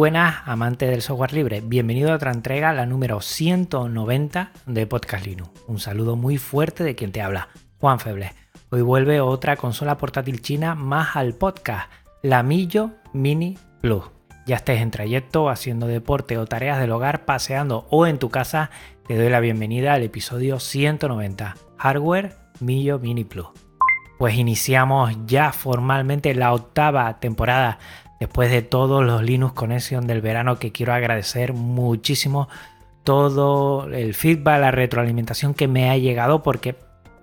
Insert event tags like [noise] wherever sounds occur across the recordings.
Buenas, amantes del software libre. Bienvenido a otra entrega, la número 190 de Podcast Linux. Un saludo muy fuerte de quien te habla, Juan Febles. Hoy vuelve otra consola portátil china más al podcast, la Millo Mini Plus. Ya estés en trayecto, haciendo deporte o tareas del hogar, paseando o en tu casa, te doy la bienvenida al episodio 190, Hardware Millo Mini Plus. Pues iniciamos ya formalmente la octava temporada después de todos los Linux Connection del verano que quiero agradecer muchísimo todo el feedback, la retroalimentación que me ha llegado porque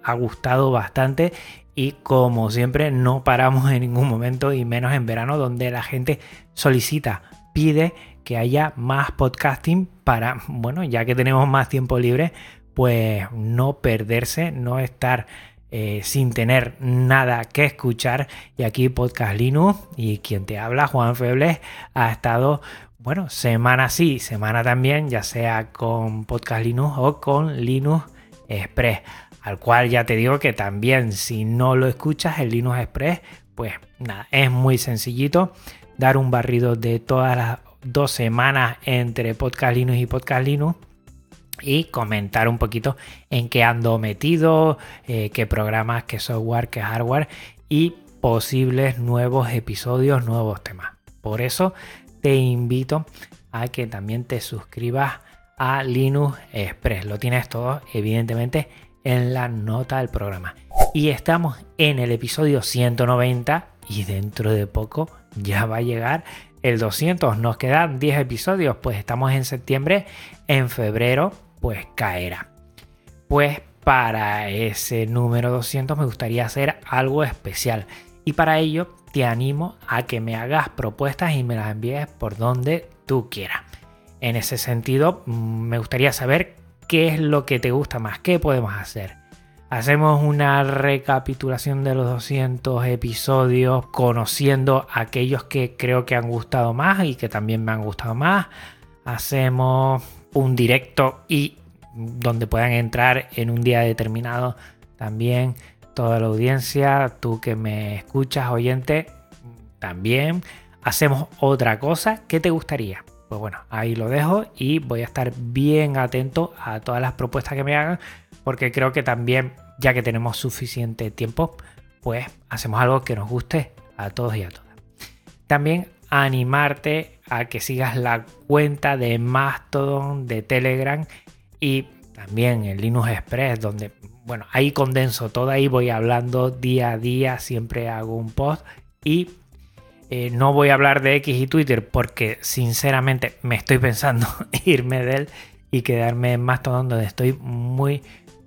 ha gustado bastante y como siempre no paramos en ningún momento y menos en verano donde la gente solicita, pide que haya más podcasting para, bueno, ya que tenemos más tiempo libre, pues no perderse, no estar eh, sin tener nada que escuchar. Y aquí Podcast Linux y quien te habla, Juan Febles, ha estado, bueno, semana sí, semana también, ya sea con Podcast Linux o con Linux Express. Al cual ya te digo que también si no lo escuchas el Linux Express, pues nada, es muy sencillito dar un barrido de todas las dos semanas entre Podcast Linux y Podcast Linux y comentar un poquito en qué ando metido, eh, qué programas, qué software, qué hardware y posibles nuevos episodios, nuevos temas. Por eso te invito a que también te suscribas a Linux Express. Lo tienes todo, evidentemente, en la nota del programa. Y estamos en el episodio 190 y dentro de poco ya va a llegar el 200. Nos quedan 10 episodios, pues estamos en septiembre, en febrero pues caerá. Pues para ese número 200 me gustaría hacer algo especial y para ello te animo a que me hagas propuestas y me las envíes por donde tú quieras. En ese sentido, mm, me gustaría saber qué es lo que te gusta más, qué podemos hacer. Hacemos una recapitulación de los 200 episodios, conociendo aquellos que creo que han gustado más y que también me han gustado más. Hacemos un directo y donde puedan entrar en un día determinado también toda la audiencia, tú que me escuchas, oyente, también hacemos otra cosa. ¿Qué te gustaría? Pues bueno, ahí lo dejo y voy a estar bien atento a todas las propuestas que me hagan porque creo que también, ya que tenemos suficiente tiempo, pues hacemos algo que nos guste a todos y a todas. También animarte a que sigas la cuenta de Mastodon, de Telegram y también el Linux Express, donde, bueno, ahí condenso todo, ahí voy hablando día a día, siempre hago un post y eh, no voy a hablar de X y Twitter porque sinceramente me estoy pensando [laughs] irme de él y quedarme en Mastodon donde estoy muy,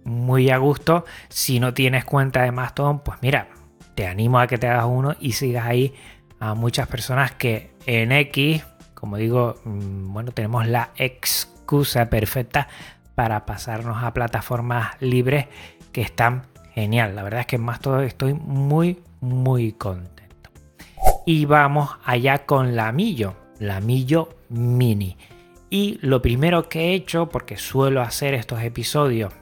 muy a gusto. Si no tienes cuenta de Mastodon, pues mira, te animo a que te hagas uno y sigas ahí a muchas personas que en X, como digo, mm, bueno, tenemos la excusa perfecta para pasarnos a plataformas libres que están genial. La verdad es que más todo estoy muy, muy contento. Y vamos allá con la Millo, la Millo Mini. Y lo primero que he hecho, porque suelo hacer estos episodios,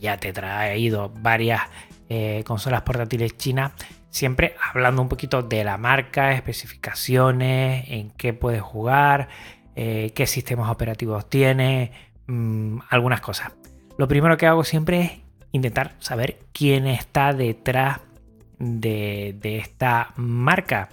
ya te he traído varias eh, consolas portátiles chinas, Siempre hablando un poquito de la marca, especificaciones, en qué puedes jugar, eh, qué sistemas operativos tiene, mm, algunas cosas. Lo primero que hago siempre es intentar saber quién está detrás de, esta marca.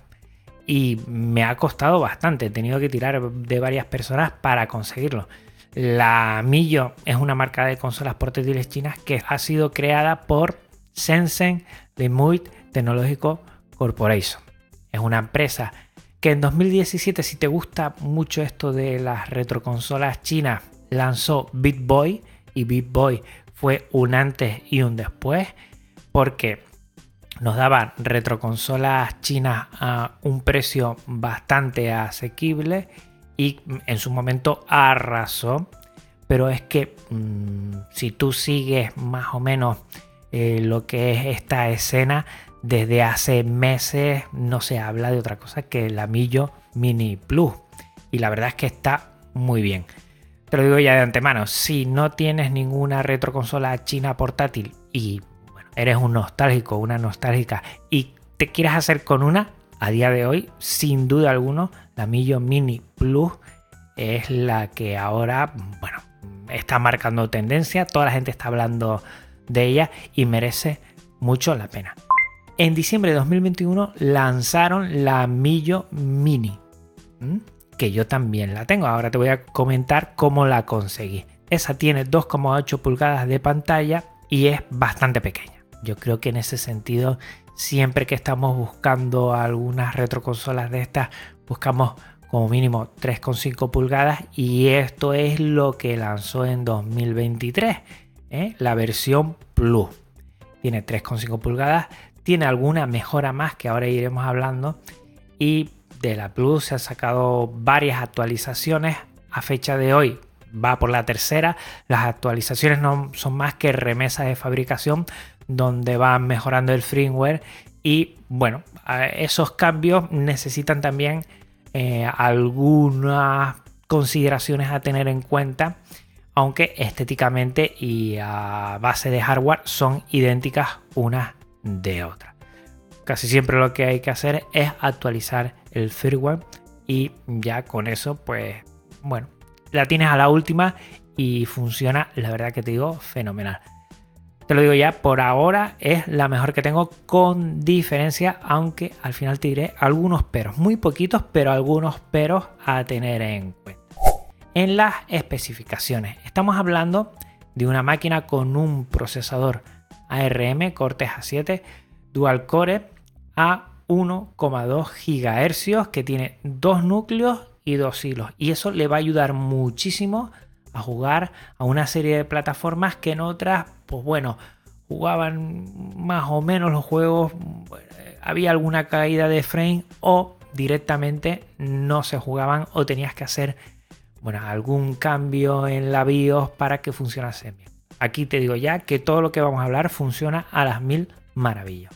Y me ha costado bastante, he tenido que tirar de varias personas para conseguirlo. La Millo es una marca de consolas portátiles chinas que ha sido creada por Shenzhen Lemuit Tecnológico Corporation. Es una empresa que en 2017, si te gusta mucho esto de las retroconsolas chinas, lanzó BitBoy y BitBoy fue un antes y un después porque nos daba retroconsolas chinas a un precio bastante asequible y en su momento arrasó. Pero es que mm, si tú sigues más o menos eh, lo que es esta escena, desde hace meses no se habla de otra cosa que el Amillo Mini Plus. Y la verdad es que está muy bien. Te lo digo ya de antemano, si no tienes ninguna retroconsola china portátil y eres un nostálgico, una nostálgica y te quieres hacer con una, a día de hoy, sin duda alguna, la Millo Mini Plus es la que ahora, bueno, está marcando tendencia, toda la gente está hablando de ella y merece mucho la pena. En diciembre de 2021 lanzaron la Millo Mini, que yo también la tengo. Ahora te voy a comentar cómo la conseguí. Esa tiene 2,8 pulgadas de pantalla y es bastante pequeña. Yo creo que en ese sentido, siempre que estamos buscando algunas retroconsolas de estas, buscamos como mínimo 3,5 pulgadas y esto es lo que lanzó en 2023, ¿eh? la versión Plus. Tiene 3,5 pulgadas, tiene alguna mejora más que ahora iremos hablando y de la Plus se han sacado varias actualizaciones a fecha de hoy. Va por la tercera. Las actualizaciones no son más que remesas de fabricación donde van mejorando el firmware y bueno, esos cambios necesitan también eh, algunas consideraciones a tener en cuenta, aunque estéticamente y a base de hardware son idénticas unas de otras. Casi siempre lo que hay que hacer es actualizar el firmware y ya con eso pues bueno, la tienes a la última y funciona, la verdad que te digo, fenomenal. Te lo digo ya, por ahora es la mejor que tengo con diferencia, aunque al final te diré algunos peros, muy poquitos, pero algunos peros a tener en cuenta. En las especificaciones, estamos hablando de una máquina con un procesador ARM Cortex A7 Dual Core a 1,2 GHz que tiene dos núcleos y dos hilos y eso le va a ayudar muchísimo a jugar a una serie de plataformas que en otras pues bueno, jugaban más o menos los juegos, había alguna caída de frame o directamente no se jugaban o tenías que hacer bueno, algún cambio en la BIOS para que funcionase bien. Aquí te digo ya que todo lo que vamos a hablar funciona a las mil maravillas.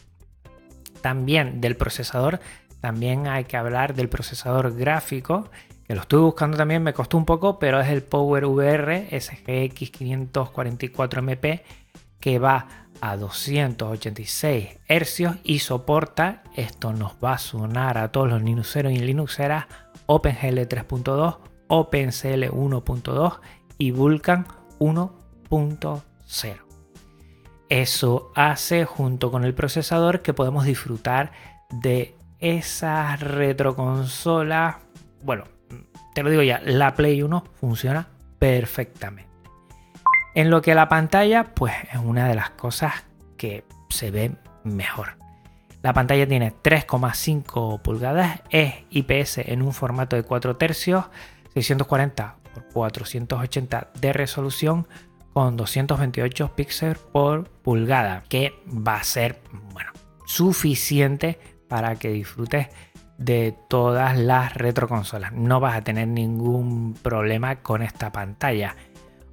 También del procesador, también hay que hablar del procesador gráfico, que lo estoy buscando también, me costó un poco, pero es el Power VR SGX 544MP que va a 286 hercios y soporta, esto nos va a sonar a todos los Linuxeros y Linuxeras, OpenGL 3.2, OpenCL 1.2 y Vulkan 1.0. Eso hace junto con el procesador que podemos disfrutar de esas retroconsolas. Bueno, te lo digo ya, la Play 1 funciona perfectamente. En lo que la pantalla, pues es una de las cosas que se ve mejor. La pantalla tiene 3,5 pulgadas, es IPS en un formato de 4 tercios, 640 x 480 de resolución con 228 píxeles por pulgada, que va a ser bueno, suficiente para que disfrutes de todas las retroconsolas. No vas a tener ningún problema con esta pantalla.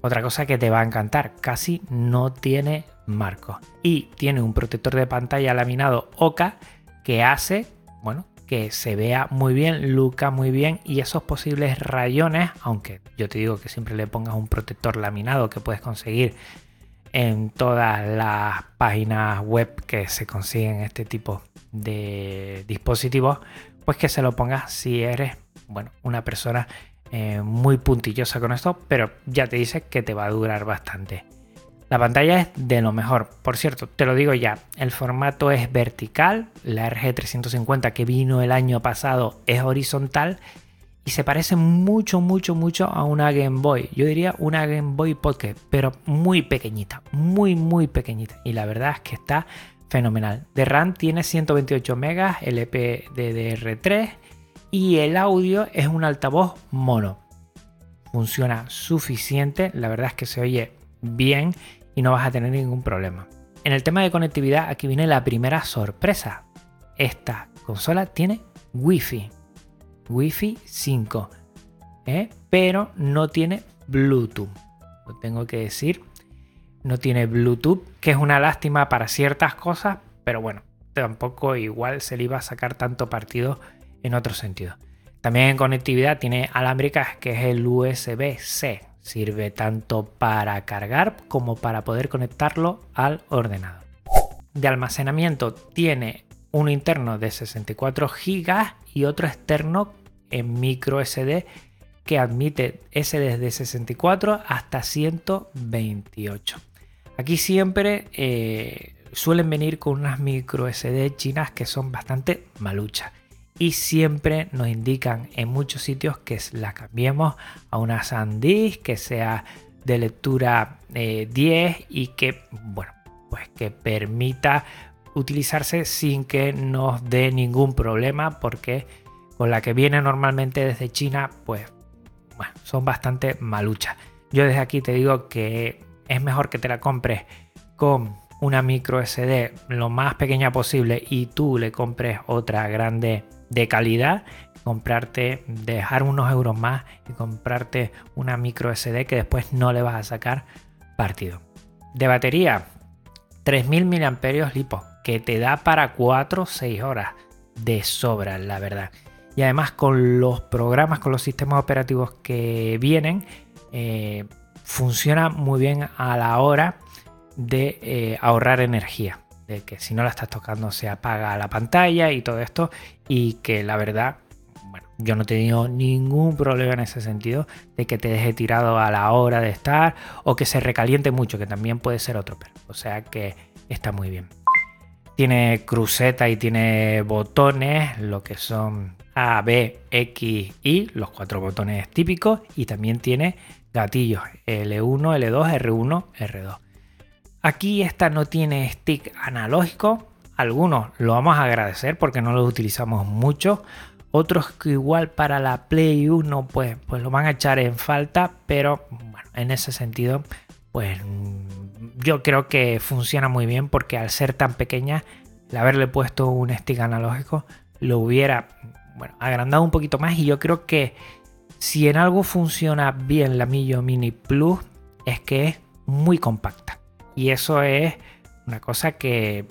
Otra cosa que te va a encantar, casi no tiene marco y tiene un protector de pantalla laminado Oka que hace, bueno, que se vea muy bien, luca muy bien y esos posibles rayones, aunque yo te digo que siempre le pongas un protector laminado que puedes conseguir en todas las páginas web que se consiguen este tipo de dispositivos, pues que se lo pongas si eres, bueno, una persona eh, muy puntillosa con esto, pero ya te dice que te va a durar bastante. La pantalla es de lo mejor. Por cierto, te lo digo ya, el formato es vertical, la RG350 que vino el año pasado es horizontal y se parece mucho, mucho, mucho a una Game Boy. Yo diría una Game Boy Pocket, pero muy pequeñita, muy, muy pequeñita. Y la verdad es que está fenomenal. De RAM tiene 128 megas, LPDDR3 y el audio es un altavoz mono. Funciona suficiente, la verdad es que se oye bien y no vas a tener ningún problema. En el tema de conectividad, aquí viene la primera sorpresa. Esta consola tiene Wi-Fi. Wi-Fi 5. ¿eh? Pero no tiene Bluetooth. Lo tengo que decir. No tiene Bluetooth, que es una lástima para ciertas cosas, pero bueno, tampoco igual se le iba a sacar tanto partido en otro sentido. También en conectividad tiene alámbrica que es el USB-C. Sirve tanto para cargar como para poder conectarlo al ordenador. De almacenamiento tiene uno interno de 64 GB y otro externo en micro SD que admite SD de 64 hasta 128. Aquí siempre eh, suelen venir con unas micro SD chinas que son bastante maluchas y siempre nos indican en muchos sitios que la cambiemos a una SanDisk que sea de lectura 10 eh, y que bueno pues que permita utilizarse sin que nos dé ningún problema porque con la que viene normalmente desde China pues bueno, son bastante maluchas. Yo desde aquí te digo que es mejor que te la compres con una micro SD lo más pequeña posible y tú le compres otra grande de calidad, comprarte, dejar unos euros más y comprarte una micro SD que después no le vas a sacar partido. De batería, 3000 mAh lipo, que te da para 4 o 6 horas de sobra, la verdad y además con los programas, con los sistemas operativos que vienen, eh, funciona muy bien a la hora de eh, ahorrar energía. De que si no la estás tocando se apaga la pantalla y todo esto. Y que la verdad, bueno, yo no he tenido ningún problema en ese sentido de que te deje tirado a la hora de estar o que se recaliente mucho, que también puede ser otro pero O sea que está muy bien. Tiene cruceta y tiene botones, lo que son A, B, X, Y, los cuatro botones típicos. Y también tiene gatillos L1, L2, R1, R2. Aquí esta no tiene stick analógico. Algunos lo vamos a agradecer porque no lo utilizamos mucho. Otros que igual para la Play 1 pues, pues lo van a echar en falta. Pero bueno, en ese sentido pues yo creo que funciona muy bien porque al ser tan pequeña, el haberle puesto un stick analógico lo hubiera bueno, agrandado un poquito más y yo creo que si en algo funciona bien la Millo Mini Plus es que es muy compacta y eso es una cosa que,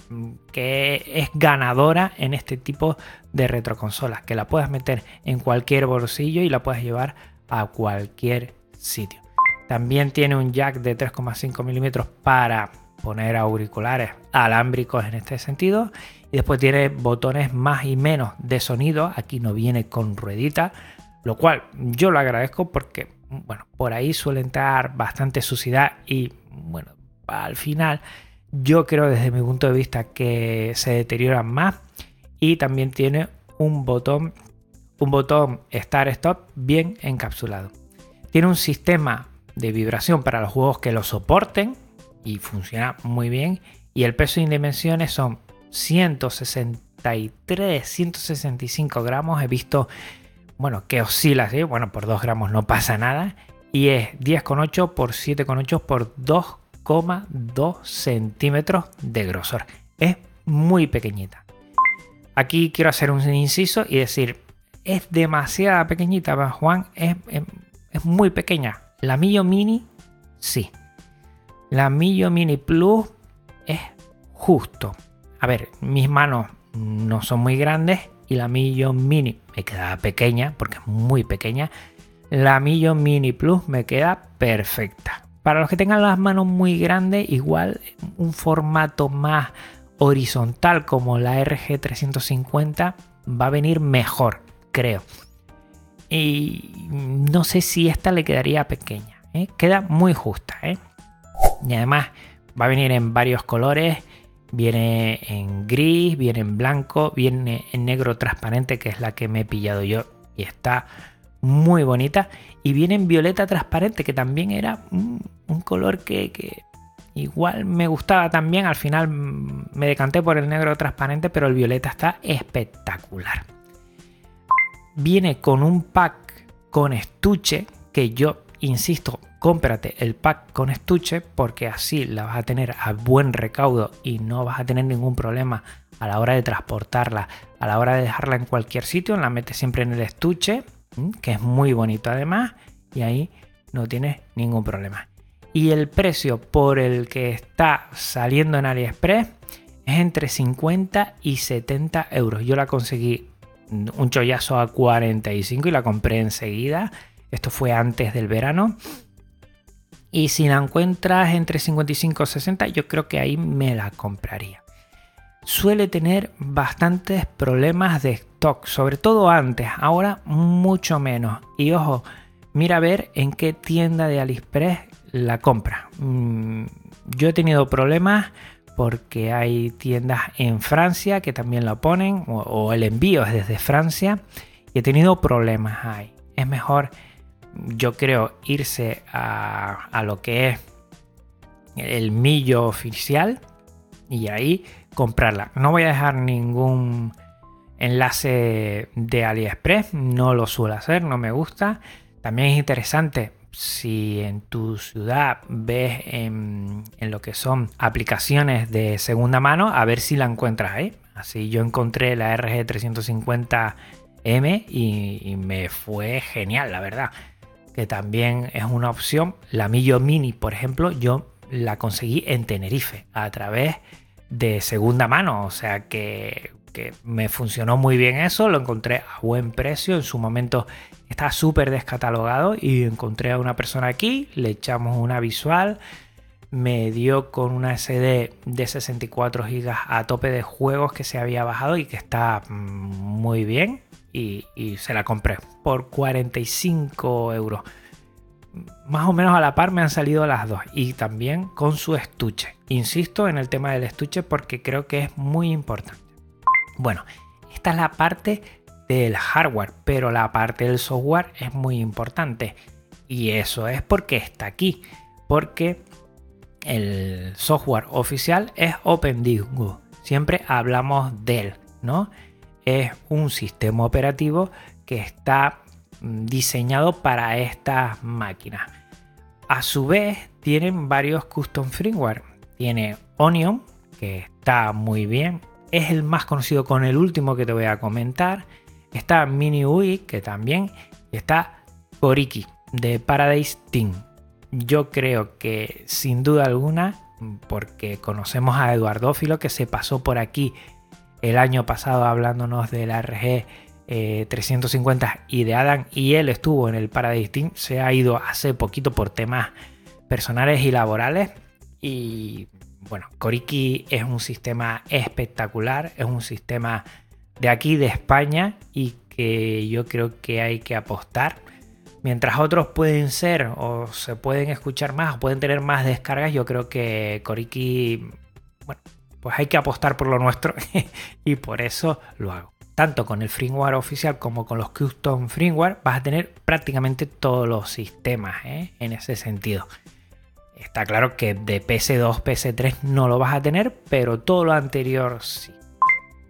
que es ganadora en este tipo de retroconsolas, que la puedes meter en cualquier bolsillo y la puedes llevar a cualquier sitio. También tiene un jack de 3,5 milímetros para poner auriculares alámbricos en este sentido. Y después tiene botones más y menos de sonido. Aquí no viene con ruedita, lo cual yo lo agradezco porque, bueno, por ahí suele entrar bastante suciedad y, bueno, al final yo creo desde mi punto de vista que se deterioran más. Y también tiene un botón, un botón Start Stop bien encapsulado. Tiene un sistema de vibración para los juegos que lo soporten y funciona muy bien. Y el peso y dimensiones son 163, 165 gramos. He visto, bueno, que oscila así. Bueno, por 2 gramos no pasa nada. Y es 10,8 por 7,8 por 2,2 centímetros de grosor. Es muy pequeñita. Aquí quiero hacer un inciso y decir, es demasiada pequeñita, Juan, es, es muy pequeña. La Millo Mini, sí. La Millo Mini Plus es justo. A ver, mis manos no son muy grandes y la Millo Mini me queda pequeña porque es muy pequeña. La Millo Mini Plus me queda perfecta. Para los que tengan las manos muy grandes, igual un formato más horizontal como la RG350 va a venir mejor, creo. Y no sé si esta le quedaría pequeña. ¿eh? Queda muy justa. ¿eh? Y además va a venir en varios colores. Viene en gris, viene en blanco, viene en negro transparente, que es la que me he pillado yo. Y está muy bonita. Y viene en violeta transparente, que también era un, color que, que igual me gustaba también. Al final me decanté por el negro transparente, pero el violeta está espectacular viene con un pack con estuche que yo insisto, cómprate el pack con estuche porque así la vas a tener a buen recaudo y no vas a tener ningún problema a la hora de transportarla, a la hora de dejarla en cualquier sitio, la metes siempre en el estuche, que es muy bonito además, y ahí no tienes ningún problema. Y el precio por el que está saliendo en AliExpress es entre 50 y 70 euros. Yo la conseguí un chollazo a 45 y la compré enseguida. Esto fue antes del verano. Y si la encuentras entre 55 y 60, yo creo que ahí me la compraría suele tener bastantes problemas de sobre todo antes, ahora mucho menos. Y ojo, mira a ver en qué tienda de AliExpress la compra. Mm, yo he tenido problemas porque hay tiendas en Francia que también lo ponen, o, el envío es desde Francia, y he tenido problemas ahí. Es mejor, yo creo, irse a, a lo que es el millo oficial y ahí comprarla. No voy a dejar ningún enlace de AliExpress, no lo suelo hacer, no me gusta. También es interesante si en tu ciudad ves en, lo que son aplicaciones de segunda mano, a ver si la encuentras ahí. Así yo encontré la RG350M y, y me fue genial, la verdad. Que también es una opción. La Millo Mini, por ejemplo, yo la conseguí en Tenerife a través de segunda mano, o sea que, me funcionó muy bien eso, lo encontré a buen precio, en su momento está súper descatalogado y encontré a una persona aquí, le echamos una visual, me dio con una SD de 64 GB a tope de juegos que se había bajado y que está mm, muy bien y, y se la compré por 45 euros más o menos a la par me han salido las dos y también con su estuche. Insisto en el tema del estuche porque creo que es muy importante. Bueno, esta es la parte del hardware, pero la parte del software es muy importante. Y eso es porque está aquí. Porque el software oficial es OpenDisco. Siempre hablamos de él, ¿no? Es un sistema operativo que está diseñado para estas máquinas. A su vez, tienen varios custom firmware. Tiene Onion, que está muy bien. Es el más conocido con el último que te voy a comentar. Está MiniUI, que también. está Koriki, de Paradise Team. Yo creo que sin duda alguna, porque conocemos a Eduardófilo que se pasó por aquí el año pasado hablándonos de la RG 350 eh, y de Adam y él estuvo en el Paradise Team, se ha ido hace poquito por temas personales y laborales y bueno, Koriki es un sistema espectacular, es un sistema de aquí de España y que yo creo que hay que apostar. Mientras otros pueden ser o se pueden escuchar más o pueden tener más descargas, yo creo que Koriki, bueno, pues hay que apostar por lo nuestro [laughs] y por eso lo hago tanto con el firmware oficial como con los custom firmware, vas a tener prácticamente todos los sistemas ¿eh? en ese sentido. Está claro que de PS2, PS3 no lo vas a tener, pero todo lo anterior sí.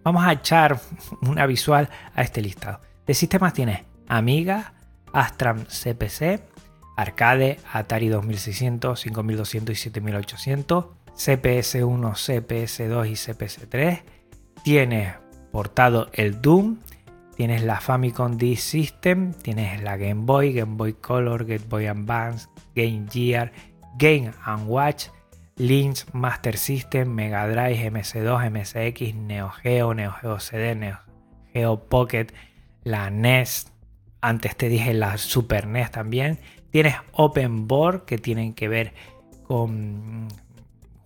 Vamos a echar una visual a este listado. De sistemas tienes Amiga, Astram CPC, Arcade, Atari 2600, 5200 y 7800, CPS1, CPS2 y CPS3. Tienes portado el Doom, tienes la Famicom Disk System, tienes la Game Boy, Game Boy Color, Game Boy Advance, Game Gear, Game Watch, Lynx, Master System, Mega Drive, MS2, MSX, Neo Geo, Neo Geo CD, Neo Geo Pocket, la NES, antes te dije la Super NES también. Tienes Open Board que tienen que ver con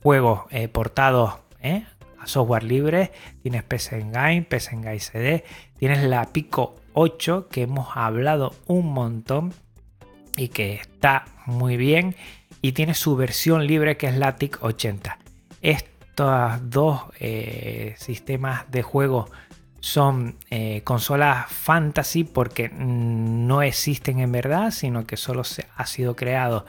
juegos eh, portados ¿eh? software libre, tienes PS Engine, PS Engine CD, tienes la Pico 8 que hemos hablado un montón y que está muy bien y tiene su versión libre que es la TIC 80. Estos dos eh, sistemas de juego son eh, consolas fantasy porque no existen en verdad, sino que solo se ha sido creado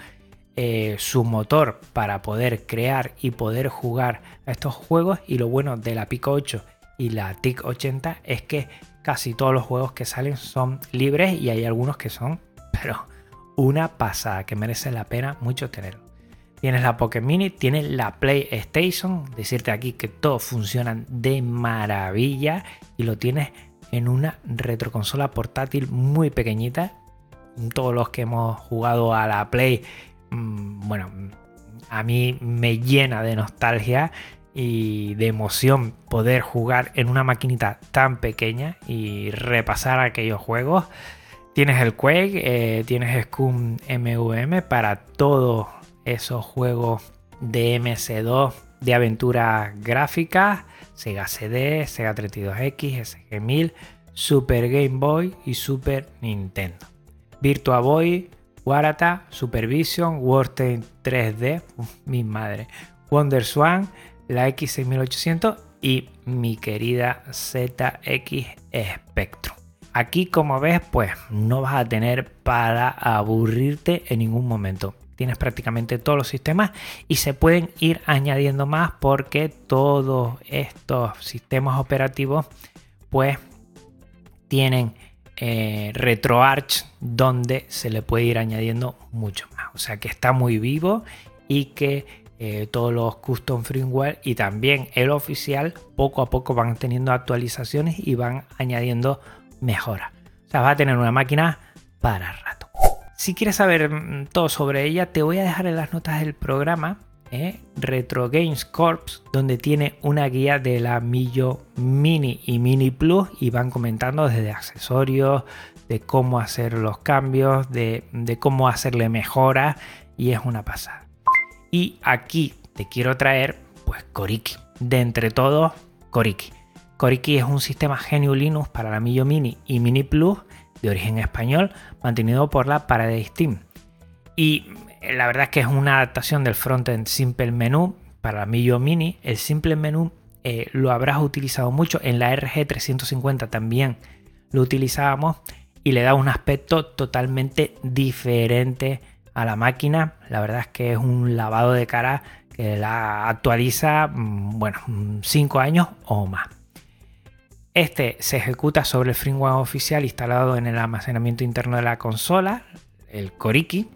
eh, su motor para poder crear y poder jugar a estos juegos. Y lo bueno de la Pico 8 y la TIC 80 es que casi todos los juegos que salen son libres y hay algunos que son, [laughs] pero una pasada que merece la pena mucho tenerlo. Tienes la Pocket Mini, tienes la PlayStation, decirte aquí que todos funcionan de maravilla y lo tienes en una retroconsola portátil muy pequeñita. Todos los que hemos jugado a la Play, mm, bueno, a mí me llena de nostalgia y de emoción poder jugar en una maquinita tan pequeña y repasar aquellos juegos. Tienes el Quake, eh, tienes Scum MVM para todos esos juegos de MC2 de aventura gráfica, Sega CD, Sega 32X, SG1000, Super Game Boy y Super Nintendo. Virtua Boy, Warata, Supervision, World 3D, mi madre, Wonder Swan, la X6800 y mi querida ZX Spectrum. Aquí como ves pues no vas a tener para aburrirte en ningún momento. Tienes prácticamente todos los sistemas y se pueden ir añadiendo más porque todos estos sistemas operativos pues tienen eh, RetroArch donde se le puede ir añadiendo mucho más. O sea que está muy vivo y que eh, todos los custom firmware y también el oficial poco a poco van teniendo actualizaciones y van añadiendo mejoras. O sea, va a tener una máquina para rato. Si quieres saber mm, todo sobre ella, te voy a dejar en las notas del programa eh, Retro Games Corps, donde tiene una guía de la Millo Mini y Mini Plus y van comentando desde accesorios, de cómo hacer los cambios, de, de cómo hacerle mejoras y es una pasada. Y aquí te quiero traer, pues, Koriki. De entre todos, Koriki. Koriki es un sistema GNU Linux para la Millo Mini y Mini Plus de origen español, mantenido por la Paradise Steam. Y eh, la verdad es que es una adaptación del frontend Simple Menu para la Millo Mini. El Simple Menu eh, lo habrás utilizado mucho. En la RG350 también lo utilizábamos y le da un aspecto totalmente diferente a la máquina. La verdad es que es un lavado de cara que la actualiza, mm, bueno, 5 mm, años o más. Este se ejecuta sobre el firmware oficial instalado en el almacenamiento interno de la consola, el Koriki,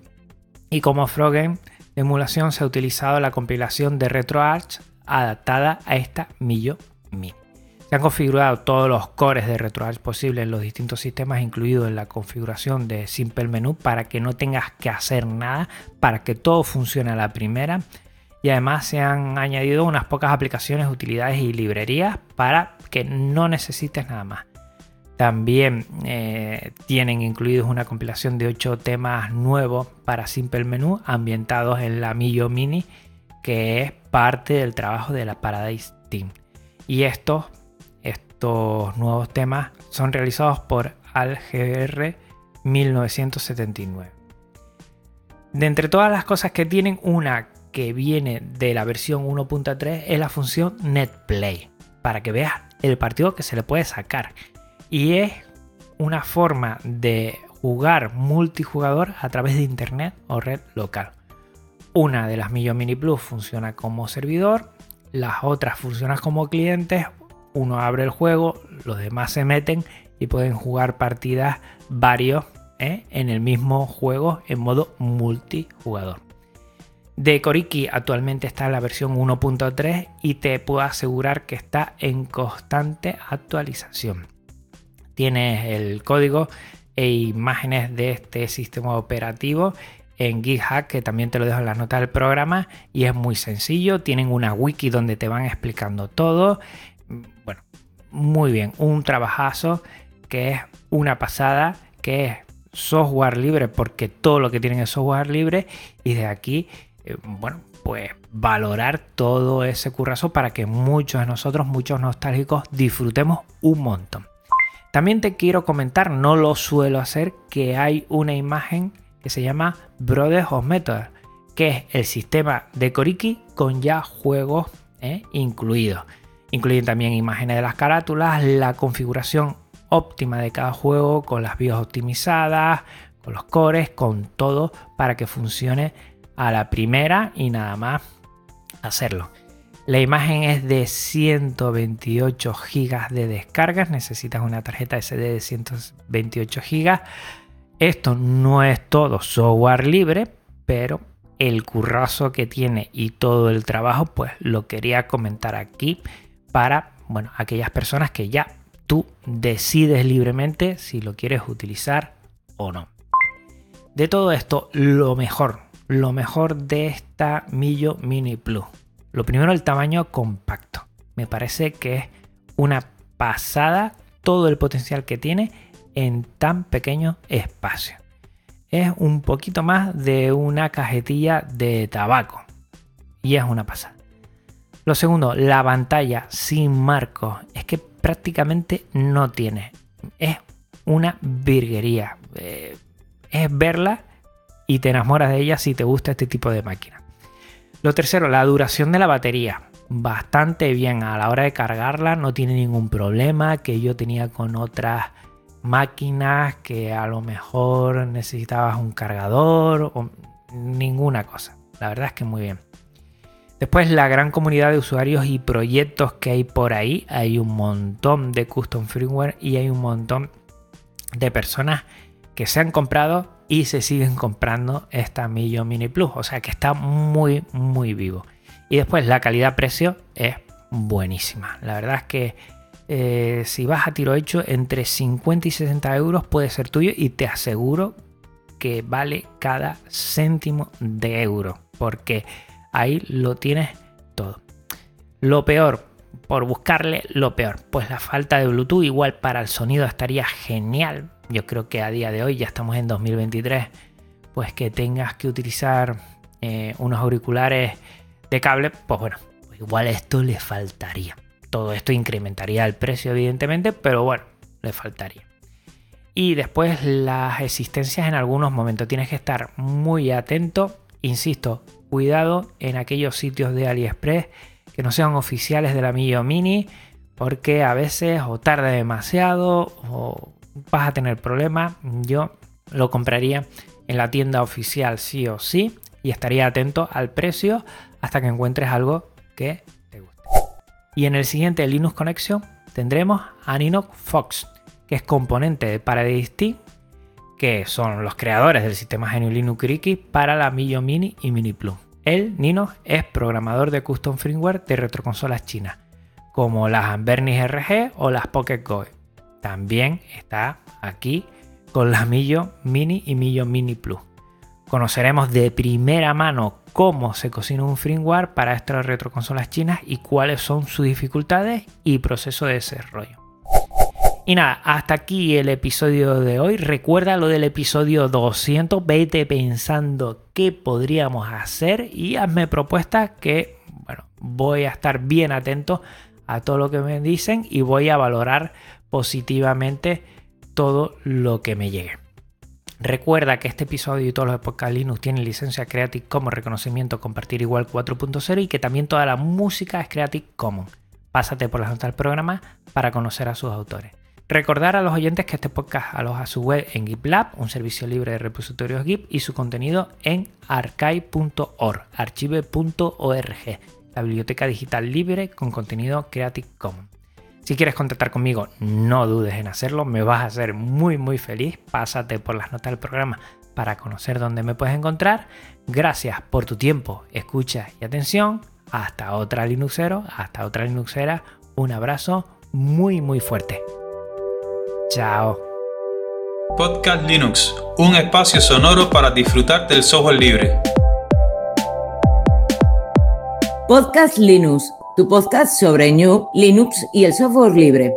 y como Froggen de emulación se ha utilizado la compilación de RetroArch adaptada a esta Millo Mini. Se han configurado todos los cores de RetroArch posibles en los distintos sistemas, incluido en la configuración de Simple Menu, para que no tengas que hacer nada, para que todo funcione a la primera. Además se han añadido unas pocas aplicaciones, utilidades y librerías para que no necesites nada más. También eh, tienen incluidos una compilación de 8 temas nuevos para Simple Menu ambientados en la Millo Mini, que es parte del trabajo de la Paradise Team. Y estos estos nuevos temas son realizados por AlGR 1979. De entre todas las cosas que tienen, una que viene de la versión 1.3 es la función NetPlay, para que veas el partido que se le puede sacar. Y es una forma de jugar multijugador a través de internet o red local. Una de las Millo Mini Plus funciona como servidor, las otras funcionan como clientes uno abre el juego, los demás se meten y pueden jugar partidas varios ¿eh? en el mismo juego en modo multijugador. De Koriki actualmente está en la versión 1.3 y te puedo asegurar que está en constante actualización. Tienes el código e imágenes de este sistema operativo en GitHub, que también te lo dejo en las notas del programa, y es muy sencillo. Tienen una wiki donde te van explicando todo bueno, muy bien, un trabajazo que es una pasada, que es software libre, porque todo lo que tienen es software libre, y de aquí, bueno, pues valorar todo ese currazo para que muchos de nosotros, muchos nostálgicos, disfrutemos un montón. También te quiero comentar, no lo suelo hacer, que hay una imagen que se llama Brothers of Method, que es el sistema de Koriki con ya juegos eh, incluidos. Incluyen también imágenes de las carátulas, la configuración óptima de cada juego con las BIOS optimizadas, con los cores, con todo para que funcione a la primera y nada más hacerlo. La imagen es de 128 GB de descargas, necesitas una tarjeta SD de 128 GB Esto no es todo software libre, pero el currazo que tiene y todo el trabajo, pues lo quería comentar aquí para, bueno, aquellas personas que ya tú decides libremente si lo quieres utilizar o no. De todo esto, lo mejor, lo mejor de esta Millo Mini Plus. Lo primero, el tamaño compacto. Me parece que es una pasada todo el potencial que tiene en tan pequeño espacio es un poquito más de una cajetilla de tabaco. Y es una pasada. Lo segundo, la pantalla sin marcos. Es que prácticamente no tiene. Es una virguería. Eh, es verla y te enamoras de ella si te gusta este tipo de máquina. Lo tercero, la duración de la batería. Bastante bien a la hora de cargarla, no tiene ningún problema que yo tenía con otras máquinas que a lo mejor necesitabas un cargador o ninguna cosa. La verdad es que muy bien. Después la gran comunidad de usuarios y proyectos que hay por ahí. Hay un montón de custom firmware y hay un montón de personas que se han comprado y se siguen comprando esta Millo Mini Plus. O sea que está muy, muy vivo. Y después la calidad-precio es buenísima. La verdad es que eh, si vas a tiro hecho, entre 50 y 60 euros puede ser tuyo y te aseguro que vale cada céntimo de euro, porque ahí lo tienes todo. Lo peor, por buscarle lo peor, pues la falta de Bluetooth igual para el sonido estaría genial. Yo creo que a día de hoy, ya estamos en 2023, pues que tengas que utilizar eh, unos auriculares de cable, pues bueno, igual esto le faltaría. Todo esto incrementaría el precio, evidentemente, pero bueno, le faltaría. Y después las existencias en algunos momentos. Tienes que estar muy atento. Insisto, cuidado en aquellos sitios de AliExpress que no sean oficiales de la Millo Mini. Porque a veces o tarda demasiado o vas a tener problemas. Yo lo compraría en la tienda oficial sí o sí. Y estaría atento al precio hasta que encuentres algo que y en el siguiente Linux Connection tendremos a Nino Fox, que es componente de Paradise que son los creadores del sistema GNU Linux Riki para la Millo Mini y Mini Plus. Él, Nino, es programador de custom firmware de retroconsolas chinas, como las Anbernis RG o las Pocket Go. También está aquí con la Millo Mini y Millo Mini Plus. Conoceremos de primera mano cómo se cocina un firmware para estas retroconsolas chinas y cuáles son sus dificultades y proceso de desarrollo. Y nada, hasta aquí el episodio de hoy. Recuerda lo del episodio 200. Vete pensando qué podríamos hacer y hazme propuestas que, bueno, voy a estar bien atento a todo lo que me dicen y voy a valorar positivamente todo lo que me llegue. Recuerda que este episodio y todos los podcasts Linux tienen licencia Creative Commons reconocimiento compartir igual 4.0 y que también toda la música es Creative Commons. Pásate por la nota del programa para conocer a sus autores. Recordar a los oyentes que este podcast aloja su web en GitLab, un servicio libre de repositorios Git, y su contenido en archive.org, archive.org, la biblioteca digital libre con contenido Creative Commons. Si quieres contactar conmigo, no dudes en hacerlo, me vas a hacer muy muy feliz. Pásate por las notas del programa para conocer dónde me puedes encontrar. Gracias por tu tiempo, escucha y atención. Hasta otra Linuxero, hasta otra Linuxera. Un abrazo muy muy fuerte. Chao. Podcast Linux, un espacio sonoro para disfrutar del software libre. Podcast Linux tu podcast sobre New, Linux y el software libre.